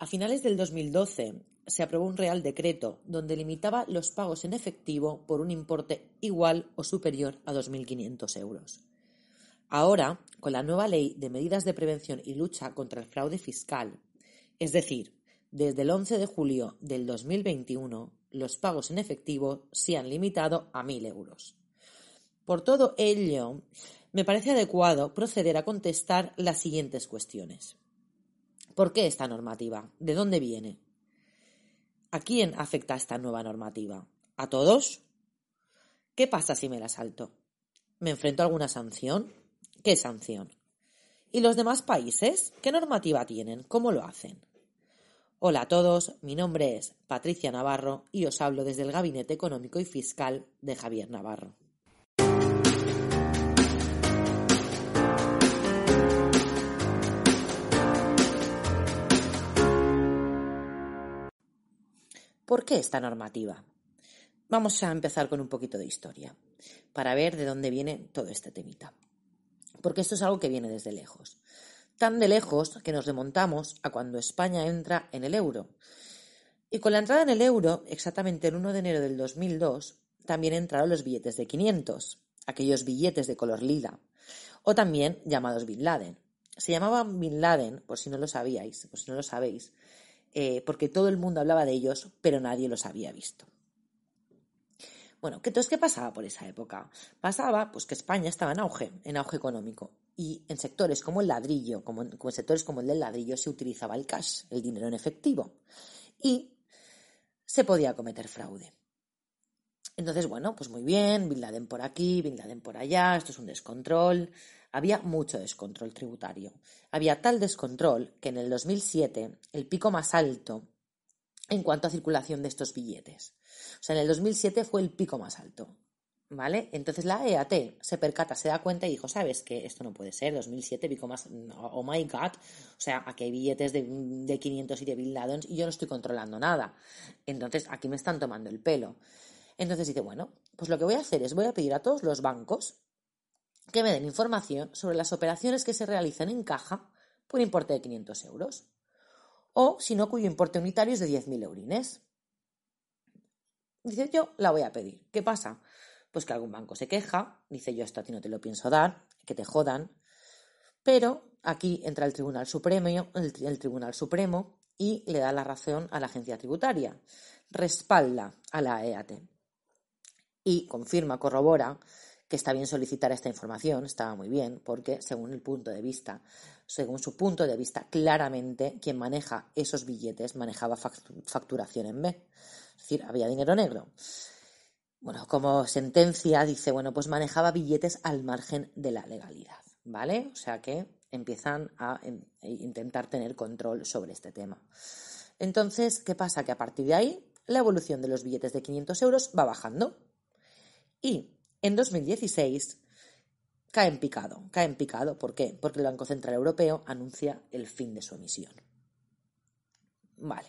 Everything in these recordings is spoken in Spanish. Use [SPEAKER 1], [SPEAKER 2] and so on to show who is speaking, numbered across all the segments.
[SPEAKER 1] A finales del 2012 se aprobó un Real Decreto donde limitaba los pagos en efectivo por un importe igual o superior a 2.500 euros. Ahora, con la nueva Ley de Medidas de Prevención y Lucha contra el Fraude Fiscal, es decir, desde el 11 de julio del 2021, los pagos en efectivo se han limitado a 1.000 euros. Por todo ello, me parece adecuado proceder a contestar las siguientes cuestiones. ¿Por qué esta normativa? ¿De dónde viene? ¿A quién afecta esta nueva normativa? ¿A todos? ¿Qué pasa si me la salto? ¿Me enfrento a alguna sanción? ¿Qué sanción? ¿Y los demás países? ¿Qué normativa tienen? ¿Cómo lo hacen? Hola a todos, mi nombre es Patricia Navarro y os hablo desde el Gabinete Económico y Fiscal de Javier Navarro. ¿Por qué esta normativa? Vamos a empezar con un poquito de historia, para ver de dónde viene todo este temita. Porque esto es algo que viene desde lejos. Tan de lejos que nos remontamos a cuando España entra en el euro. Y con la entrada en el euro, exactamente el 1 de enero del 2002, también entraron los billetes de 500, aquellos billetes de color lila, o también llamados Bin Laden. Se llamaban Bin Laden, por si no lo sabíais, por si no lo sabéis, eh, porque todo el mundo hablaba de ellos, pero nadie los había visto. Bueno, entonces, ¿qué pasaba por esa época? Pasaba pues que España estaba en auge, en auge económico, y en sectores como el ladrillo, como en, sectores como el del ladrillo, se utilizaba el cash, el dinero en efectivo, y se podía cometer fraude. Entonces, bueno, pues muy bien, Bin Laden por aquí, Bin Laden por allá, esto es un descontrol, había mucho descontrol tributario. Había tal descontrol que en el 2007 el pico más alto en cuanto a circulación de estos billetes. O sea, en el 2007 fue el pico más alto. ¿Vale? Entonces la EAT se percata, se da cuenta y dijo, ¿sabes qué? Esto no puede ser, 2007, pico más, oh my god, o sea, aquí hay billetes de, de 500 y de Bin Laden y yo no estoy controlando nada. Entonces aquí me están tomando el pelo. Entonces dice, bueno, pues lo que voy a hacer es voy a pedir a todos los bancos que me den información sobre las operaciones que se realizan en caja por importe de 500 euros. O, si no, cuyo importe unitario es de 10.000 eurines. Dice, yo la voy a pedir. ¿Qué pasa? Pues que algún banco se queja, dice, yo esto a ti no te lo pienso dar, que te jodan. Pero aquí entra el Tribunal Supremo, y le da la razón a la agencia tributaria. Respalda a la EAT. Y confirma, corrobora que está bien solicitar esta información, estaba muy bien, porque según el punto de vista, según su punto de vista, claramente quien maneja esos billetes manejaba facturación en B. Es decir, había dinero negro. Bueno, como sentencia dice, bueno, pues manejaba billetes al margen de la legalidad, ¿vale? O sea que empiezan a intentar tener control sobre este tema. Entonces, ¿qué pasa? Que a partir de ahí, la evolución de los billetes de 500 euros va bajando. Y en 2016 cae en picado. Cae en picado, ¿por qué? Porque el Banco Central Europeo anuncia el fin de su emisión. Vale.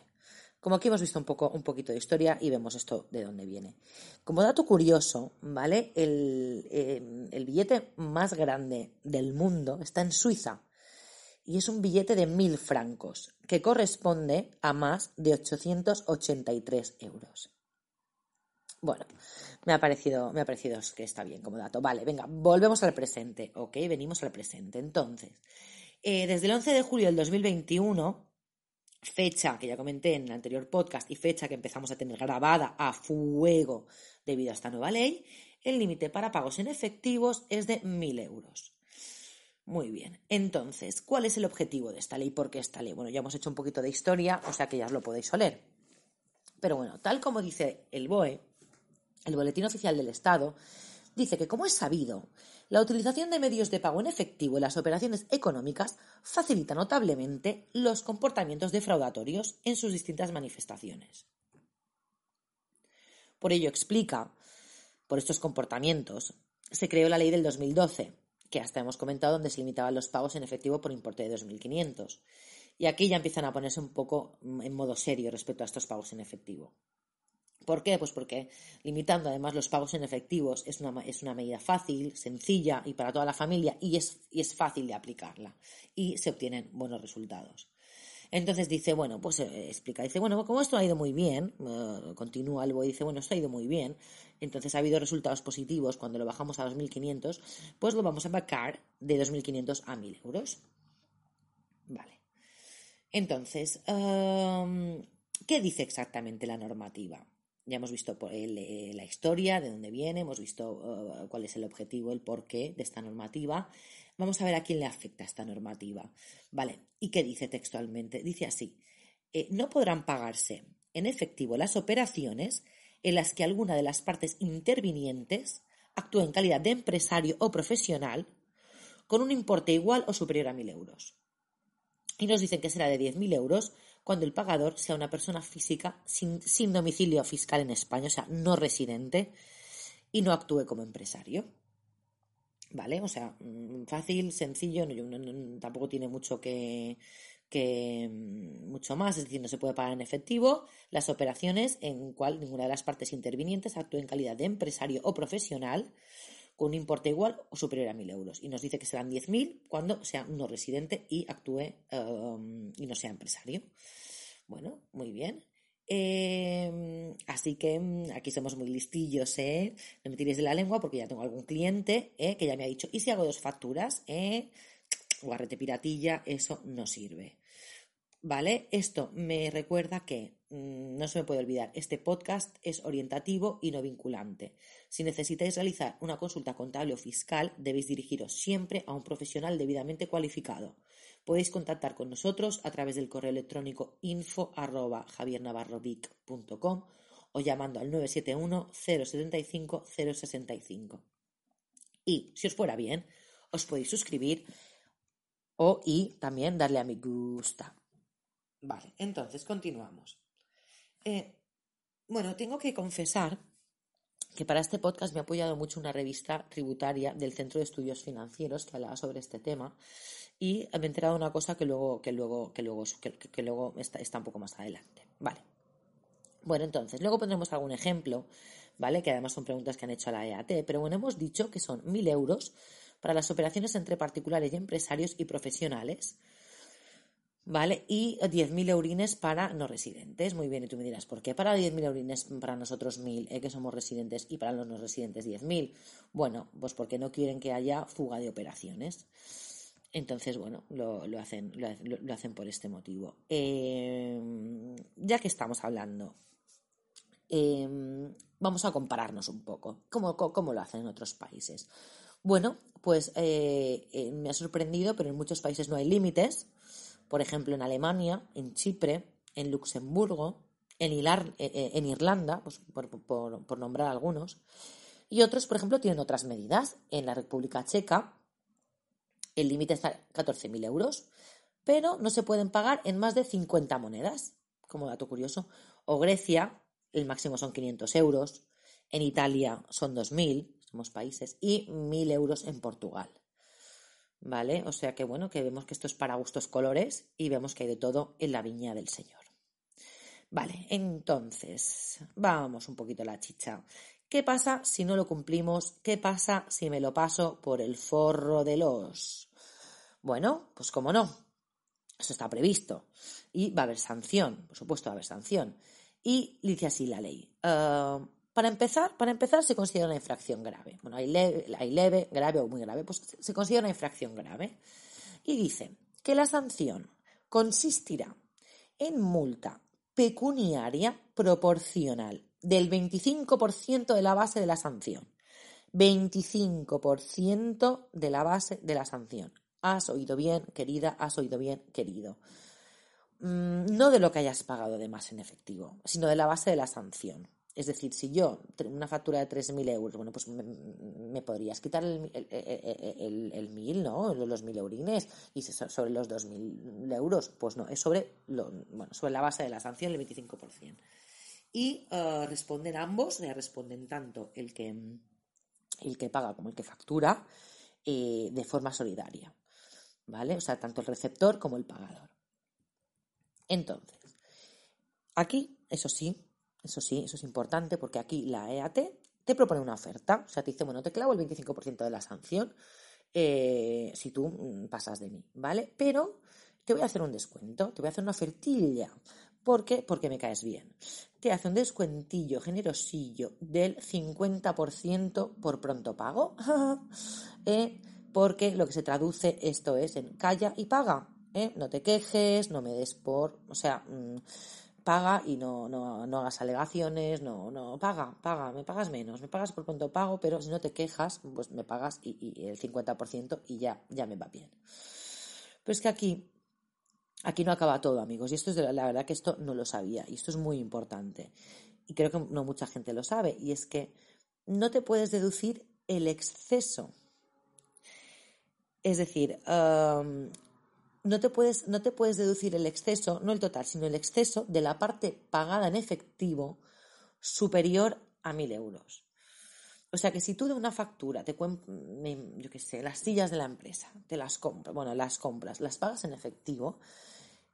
[SPEAKER 1] Como aquí hemos visto un, poco, un poquito de historia y vemos esto de dónde viene. Como dato curioso, ¿vale? El, eh, el billete más grande del mundo está en Suiza y es un billete de mil francos, que corresponde a más de 883 euros. Bueno, me ha parecido, me ha parecido que está bien como dato. Vale, venga, volvemos al presente. Ok, venimos al presente. Entonces, eh, desde el 11 de julio del 2021, fecha que ya comenté en el anterior podcast y fecha que empezamos a tener grabada a fuego debido a esta nueva ley, el límite para pagos en efectivos es de 1.000 euros. Muy bien. Entonces, ¿cuál es el objetivo de esta ley? ¿Por qué esta ley? Bueno, ya hemos hecho un poquito de historia, o sea que ya os lo podéis oler. Pero bueno, tal como dice el BOE, el Boletín Oficial del Estado dice que, como es sabido, La utilización de medios de pago en efectivo en las operaciones económicas facilita notablemente los comportamientos defraudatorios en sus distintas manifestaciones. Por ello explica, por estos comportamientos, se creó la ley del 2012, que hasta hemos comentado donde se limitaban los pagos en efectivo por importe de 2.500. Y aquí ya empiezan a ponerse un poco en modo serio respecto a estos pagos en efectivo. ¿Por qué? Pues porque limitando además los pagos en efectivos es una, es una medida fácil, sencilla y para toda la familia y es, y es fácil de aplicarla y se obtienen buenos resultados. Entonces dice, bueno, pues eh, explica, dice, bueno, como esto ha ido muy bien, uh, continúa y dice, bueno, esto ha ido muy bien, entonces ha habido resultados positivos cuando lo bajamos a 2.500, pues lo vamos a vacar de 2.500 a 1.000 euros. Vale. Entonces, um, ¿qué dice exactamente la normativa? Ya hemos visto eh, la historia, de dónde viene, hemos visto uh, cuál es el objetivo, el porqué de esta normativa. Vamos a ver a quién le afecta esta normativa. Vale, ¿y qué dice textualmente? Dice así, eh, no podrán pagarse en efectivo las operaciones en las que alguna de las partes intervinientes actúe en calidad de empresario o profesional con un importe igual o superior a 1.000 euros. Y nos dicen que será de 10.000 euros cuando el pagador sea una persona física sin, domicilio fiscal en España, o sea, no residente, y no actúe como empresario. ¿Vale? O sea, mm, fácil, sencillo, tampoco tiene mucho que, mm, mucho más, es decir, no se puede pagar en efectivo las operaciones en cual ninguna de las partes intervinientes actúe en calidad de empresario o profesional con un importe igual o superior a 1.000 euros. Y nos dice que serán 10.000 cuando sea no residente y actúe um, y no sea empresario. Bueno, muy bien. Em, así que mm, aquí somos muy listillos, ¿eh? No me tiréis de la lengua porque ya tengo algún cliente ¿eh? que ya me ha dicho, ¿y si hago dos facturas? ¿Eh? Guarrete piratilla, eso no sirve. ¿Vale? Esto me recuerda que, mm, no se me puede olvidar, este podcast es orientativo y no vinculante. Si necesitáis realizar una consulta contable o fiscal, debéis dirigiros siempre a un profesional debidamente cualificado. Podéis contactar con nosotros a través del correo electrónico info o llamando al 971 075 065. Y, si os fuera bien, os podéis suscribir o y también darle a me gusta. Vale, entonces continuamos. Eh, bueno, tengo que confesar que para este podcast me ha apoyado mucho una revista tributaria del Centro de Estudios Financieros que hablaba sobre este tema y me he enterado una cosa que luego, que luego, que luego, que, luego está, está, un poco más adelante. Vale. Bueno, entonces, luego pondremos algún ejemplo, ¿vale? Que además son preguntas que han hecho a la EAT, pero bueno, hemos dicho que son 1.000 euros para las operaciones entre particulares y empresarios y profesionales ¿vale? Y 10.000 eurines para no residentes. Muy bien, y tú me dirás, ¿por qué para 10.000 eurines para nosotros 1.000, eh, que somos residentes, y para los no residentes 10.000? Bueno, pues porque no quieren que haya fuga de operaciones. Entonces, bueno, lo, hacen, lo, hacen por este motivo. Em, ya que estamos hablando, em, vamos a compararnos un poco. ¿Cómo, ¿Cómo, lo hacen en otros países? Bueno, pues eh, eh, me ha sorprendido, pero en muchos países no hay límites por ejemplo, en Alemania, en Chipre, en Luxemburgo, en, eh, eh, en Irlanda, pues por, nombrar algunos, y otros, por ejemplo, tienen otras medidas. En la República Checa, el límite está 14.000 euros, pero no se pueden pagar en más de 50 monedas, como dato curioso. O Grecia, el máximo son 500 euros. En Italia son 2.000, somos países, y 1.000 euros en Portugal. ¿Vale? O sea que bueno, que vemos que esto es para gustos colores y vemos que hay de todo en la viña del Señor. Vale, entonces, vamos un poquito a la chicha. ¿Qué pasa si no lo cumplimos? ¿Qué pasa si me lo paso por el forro de los? Bueno, pues cómo no. Eso está previsto. Y va a haber sanción, por supuesto va a haber sanción. Y dice así la ley. Ah, para empezar, para empezar, se considera una infracción grave. Bueno, hay leve, grave o muy grave, pues se considera una infracción grave. Y dice que la sanción consistirá en multa pecuniaria proporcional del 25% de la base de la sanción. 25% de la base de la sanción. Has oído bien, querida, has oído bien, querido. Mm, no de lo que hayas pagado de más en efectivo, sino de la base de la sanción. Es decir, si yo, una factura de 3.000 euros, bueno, pues me, podrías quitar el, el, el, 1.000, ¿no? Los 1.000 eurines. Y sobre los 2.000 euros, pues no, es sobre, bueno, sobre la base de la sanción, el 25%. Y uh, responden ambos, responden tanto el que, el que paga como el que factura, eh, de forma solidaria. ¿Vale? O sea, tanto el receptor como el pagador. Entonces, aquí, eso sí, eso sí, eso es importante porque aquí la EAT te propone una oferta. O sea, te dice, bueno, te clavo el 25% de la sanción eh, si tú mm, pasas de mí, ¿vale? Pero te voy a hacer un descuento, te voy a hacer una ofertilla. ¿Por qué? Porque me caes bien. Te hace un descuentillo generosillo del 50% por pronto pago. ¿Eh? Porque lo que se traduce esto es en calla y paga. ¿eh? No te quejes, no me des por. O sea. Mm, paga y no, no, no, hagas alegaciones, no, no, paga, paga, me pagas menos, me pagas por pronto pago, pero si no te quejas, pues me pagas y, el 50% y ya, ya me va bien. Pero es que aquí, aquí no acaba todo, amigos, y esto es de la verdad que esto no lo sabía, y esto es muy importante, y creo que no mucha gente lo sabe, y es que no te puedes deducir el exceso. Es decir, no te, puedes, no te puedes deducir el exceso, no el total, sino el exceso de la parte pagada en efectivo superior a mil euros. O sea que si tú de una factura te yo qué sé, las sillas de la empresa, te las compras, bueno, las compras, las pagas en efectivo,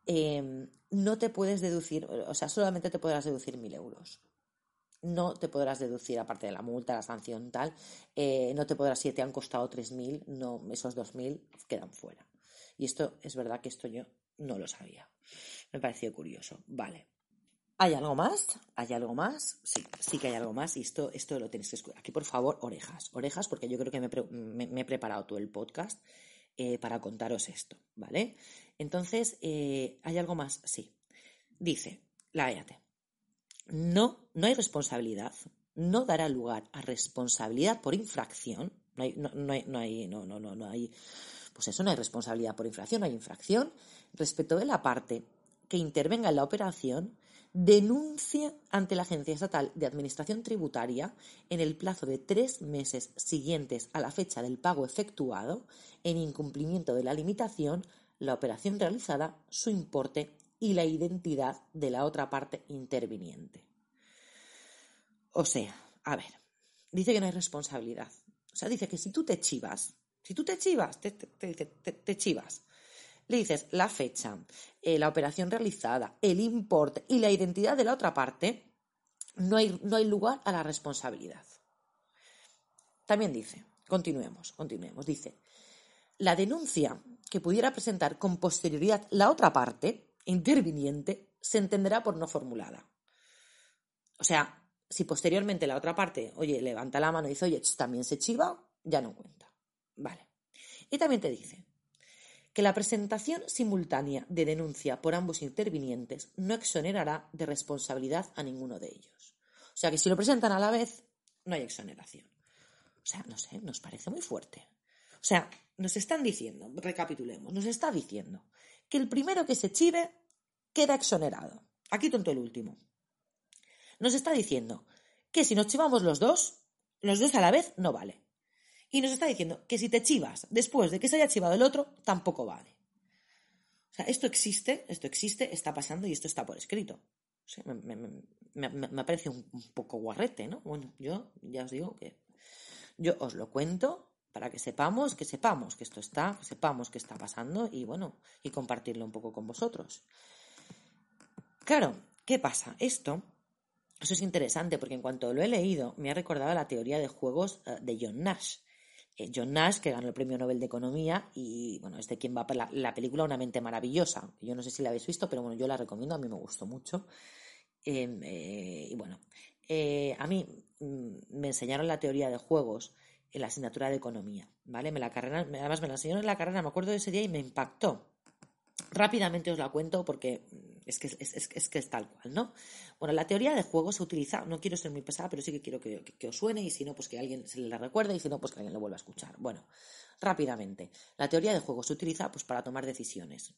[SPEAKER 1] em, no te puedes deducir, o sea, solamente te podrás deducir mil euros. No te podrás deducir, aparte de la multa, la sanción, tal, eh, no te podrás, si te han costado tres mil, no, esos dos mil quedan fuera. Y esto es verdad que esto yo no lo sabía. Me pareció curioso. Vale. ¿Hay algo más? ¿Hay algo más? Sí, sí que hay algo más y esto, esto lo tenéis que escuchar. Aquí, por favor, orejas. Orejas porque yo creo que me, he preparado todo el podcast eh, para contaros esto, ¿vale? Entonces, eh, ¿hay algo más? Sí. Dice, la EAT. No, no hay responsabilidad, no dará lugar a responsabilidad por infracción. No hay, no, no hay, no hay, no, no, no, no hay pues eso no hay responsabilidad por infracción, no hay infracción. Respecto de la parte que intervenga en la operación, denuncia ante la Agencia Estatal de Administración Tributaria en el plazo de tres meses siguientes a la fecha del pago efectuado, en incumplimiento de la limitación, la operación realizada, su importe y la identidad de la otra parte interviniente. O sea, a ver, dice que no hay responsabilidad. O sea, dice que si tú te chivas si tú te chivas, te, chivas. Le dices la fecha, eh, la operación realizada, el importe y la identidad de la otra parte, no hay, no hay lugar a la responsabilidad. También dice, continuemos, continuemos, dice, la denuncia que pudiera presentar con posterioridad la otra parte, interviniente, se entenderá por no formulada. O sea, si posteriormente la otra parte, oye, levanta la mano y dice, oye, también se chiva, ya no cuenta. Vale. Y también te dice que la presentación simultánea de denuncia por ambos intervinientes no exonerará de responsabilidad a ninguno de ellos. O sea que si lo presentan a la vez, no hay exoneración. O sea, no sé, nos parece muy fuerte. O sea, nos están diciendo, recapitulemos, nos está diciendo que el primero que se chive queda exonerado. Aquí tonto el último. Nos está diciendo que si nos chivamos los dos, los dos a la vez no vale. Y nos está diciendo que si te chivas después de que se haya chivado el otro, tampoco vale. O sea, esto existe, esto existe, está pasando y esto está por escrito. me, parece un, poco guarrete, ¿no? Bueno, yo ya os digo que yo os lo cuento para que sepamos, que sepamos que esto está, que sepamos que está pasando y bueno, y compartirlo un poco con vosotros. Claro, ¿qué pasa? Esto, eso es interesante porque en cuanto lo he leído, me ha recordado la teoría de juegos eh, de John Nash. Eh, John Nash, que ganó el Premio Nobel de Economía, y bueno, es de quien va la, la película Una mente maravillosa. Yo no sé si la habéis visto, pero bueno, yo la recomiendo, a mí me gustó mucho. Em, eh, y bueno, eh, a mí mm, me enseñaron la teoría de juegos en la asignatura de Economía, ¿vale? Me la carrera, además me la enseñaron en la carrera, me acuerdo de ese día y me impactó. Rápidamente os la cuento porque es que es, que es tal cual, ¿no? Bueno, la teoría de juego se utiliza, no quiero ser muy pesada, pero sí que quiero que, os suene y si no, pues que alguien se la recuerde y si no, pues que alguien lo vuelva a escuchar. Bueno, rápidamente. La teoría de juego se utiliza pues para tomar decisiones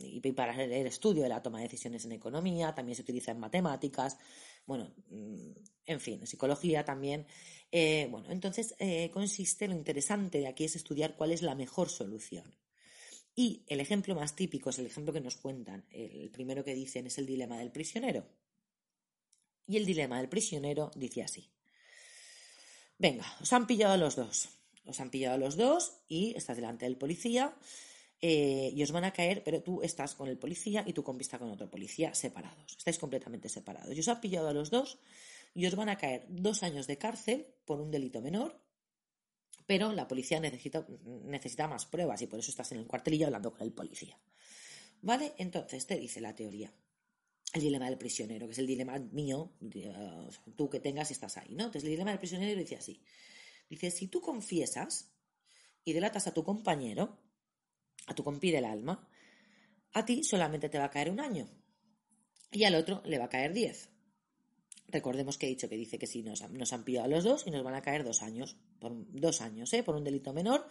[SPEAKER 1] y para el estudio de la toma de decisiones en economía, también se utiliza en matemáticas, Bueno, mm, en fin, psicología también. Eh, bueno, entonces eh, consiste, lo interesante de aquí es estudiar cuál es la mejor solución. Y el ejemplo más típico es el ejemplo que nos cuentan. El primero que dicen es el dilema del prisionero. Y el dilema del prisionero dice así. Venga, os han pillado a los dos. Os han pillado a los dos y estás delante del policía eh, y os van a caer, pero tú estás con el policía y tú con vista con otro policía separados. Estáis completamente separados. Y os han pillado a los dos y os van a caer dos años de cárcel por un delito menor, pero la policía necesita, necesita más pruebas y por eso estás en el cuartelillo hablando con el policía. ¿Vale? Entonces te dice la teoría el dilema del prisionero, que es el dilema mío, tú que tengas y estás ahí, ¿no? Entonces el dilema del prisionero dice así. Dice, si tú confiesas y delatas a tu compañero, a tu compi del alma, a ti solamente te va a caer un año y al otro le va a caer diez. Recordemos que he dicho que dice que si nos, nos han pillado a los dos y nos van a caer dos años, por dos años, ¿eh? por un delito menor.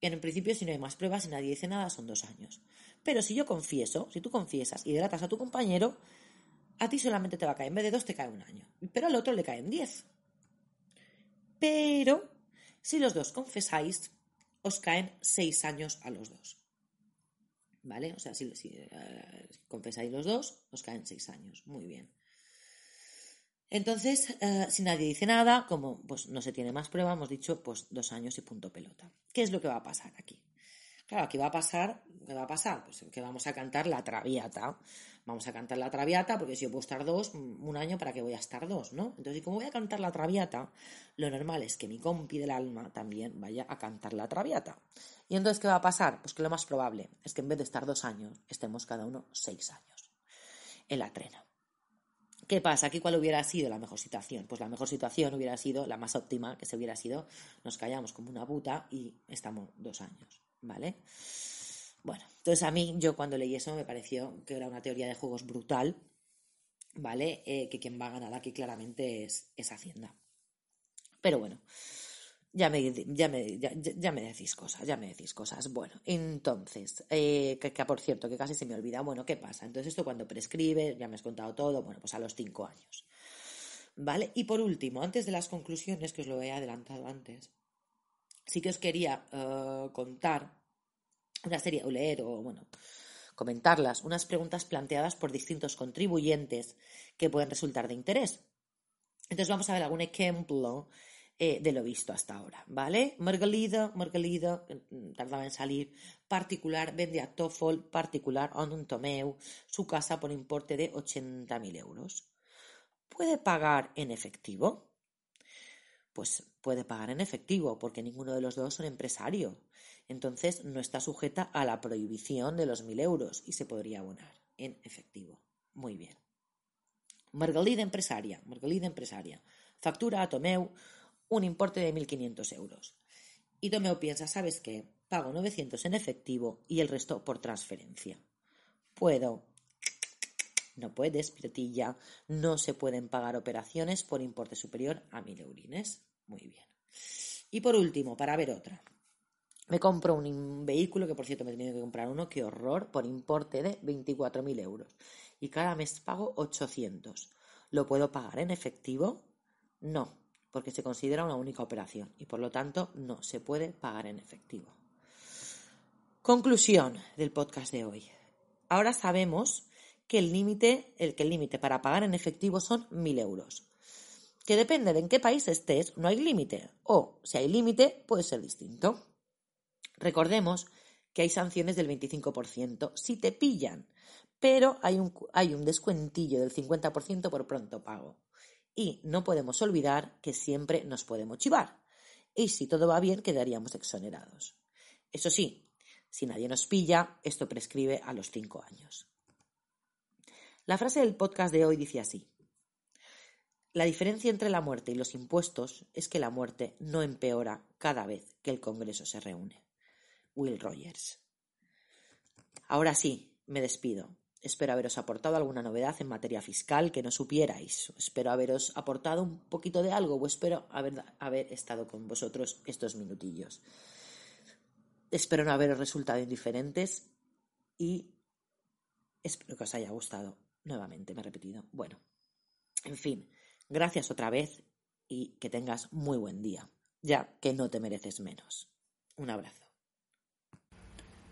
[SPEAKER 1] En principio, si no hay más pruebas y nadie dice nada, son dos años. Pero si yo confieso, si tú confiesas y delatas a tu compañero, a ti solamente te va a caer, en vez de dos te cae un año, pero al otro le caen diez. Pero si los dos confesáis, os caen seis años a los dos. ¿Vale? O sea, si, eh, confesáis los dos, os caen seis años. Muy bien. Entonces, eh, si nadie dice nada, como pues no se tiene más prueba, hemos dicho pues dos años y punto pelota. ¿Qué es lo que va a pasar aquí? Claro, aquí va a pasar, ¿qué va a pasar? Pues que vamos a cantar la traviata. Vamos a cantar la traviata, porque si yo puedo estar dos, mm, un año, ¿para qué voy a estar dos, no? Entonces, como voy a cantar la traviata, lo normal es que mi compi del alma también vaya a cantar la traviata. Y entonces, ¿qué va a pasar? Pues que lo más probable es que en vez de estar dos años, estemos cada uno seis años en la trena. ¿Qué pasa? Aquí cuál hubiera sido la mejor situación? Pues la mejor situación hubiera sido la más óptima, que se hubiera sido nos callamos como una puta y estamos dos años. ¿vale? Bueno, entonces a mí, yo cuando leí eso me pareció que era una teoría de juegos brutal, ¿vale? Eh, que quien va a ganar aquí claramente es, Hacienda. Pero bueno, ya me, ya, me, ya, me decís cosas, ya me decís cosas. Bueno, entonces, eh, que, por cierto, que casi se me olvida, bueno, ¿qué pasa? Entonces esto cuando prescribe, ya me has contado todo, bueno, pues a los cinco años. ¿Vale? Y por último, antes de las conclusiones, que os lo he adelantado antes, sí que os quería eh, contar una serie, o leer, o bueno, comentarlas, unas preguntas planteadas por distintos contribuyentes que pueden resultar de interés. Entonces vamos a ver algún ejemplo eh, de lo visto hasta ahora, ¿vale? Margalida, Margalida, mm, tardaba en salir, particular, vende a Toffol, particular, on un Tomeu, su casa por importe de 80.000 euros. ¿Puede pagar en efectivo? pues puede pagar en efectivo, porque ninguno de los dos son empresario. Entonces no está sujeta a la prohibición de los mil euros y se podría abonar en efectivo. Muy bien. Margalida empresaria, Margalida empresaria. Factura a Tomeu un importe de 1.500 euros. Y Tomeu piensa, ¿sabes qué? Pago 900 en efectivo y el resto por transferencia. Puedo. No puedes, piratilla. No se pueden pagar operaciones por importe superior a 1.000 eurines. Muy bien. Y por último, para ver otra. Me compro un vehículo, que por cierto me he tenido que comprar uno, qué horror, por importe de 24.000 euros. Y cada mes pago 800. ¿Lo puedo pagar en efectivo? No, porque se considera una única operación y por lo tanto no se puede pagar en efectivo. Conclusión del podcast de hoy. Ahora sabemos que el límite, el que el límite para pagar en efectivo son 1.000 euros que depende de en qué país estés, no hay límite, o si hay límite, puede ser distinto. Recordemos que hay sanciones del 25% si te pillan, pero hay un, hay un descuentillo del 50% por pronto pago. Y no podemos olvidar que siempre nos podemos chivar. Y si todo va bien, quedaríamos exonerados. Eso sí, si nadie nos pilla, esto prescribe a los 5 años. La frase del podcast de hoy dice así. La diferencia entre la muerte y los impuestos es que la muerte no empeora cada vez que el Congreso se reúne. Will Rogers. Ahora sí, me despido. Espero haberos aportado alguna novedad en materia fiscal que no supierais. Espero haberos aportado un poquito de algo o espero haber, haber estado con vosotros estos minutillos. Espero no haberos resultado indiferentes y espero que os haya gustado. Nuevamente, me he repetido. Bueno, En fin, gracias otra vez y que tengas muy buen día, ya que no te mereces menos. Un abrazo.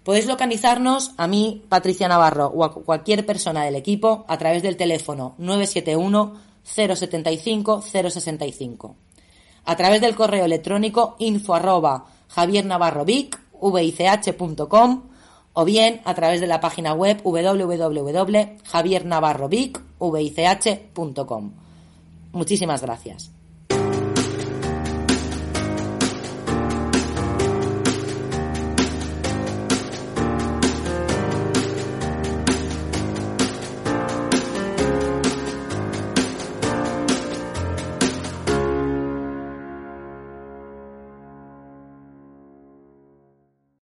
[SPEAKER 1] Podéis localizarnos a mí, Patricia Navarro, o a cualquier persona del equipo a través del teléfono 971 075 065. A través del correo electrónico info arroba javiernavarrovic.com o bien a través de la página web www.javiernavarrovic.com. Muchísimas gracias.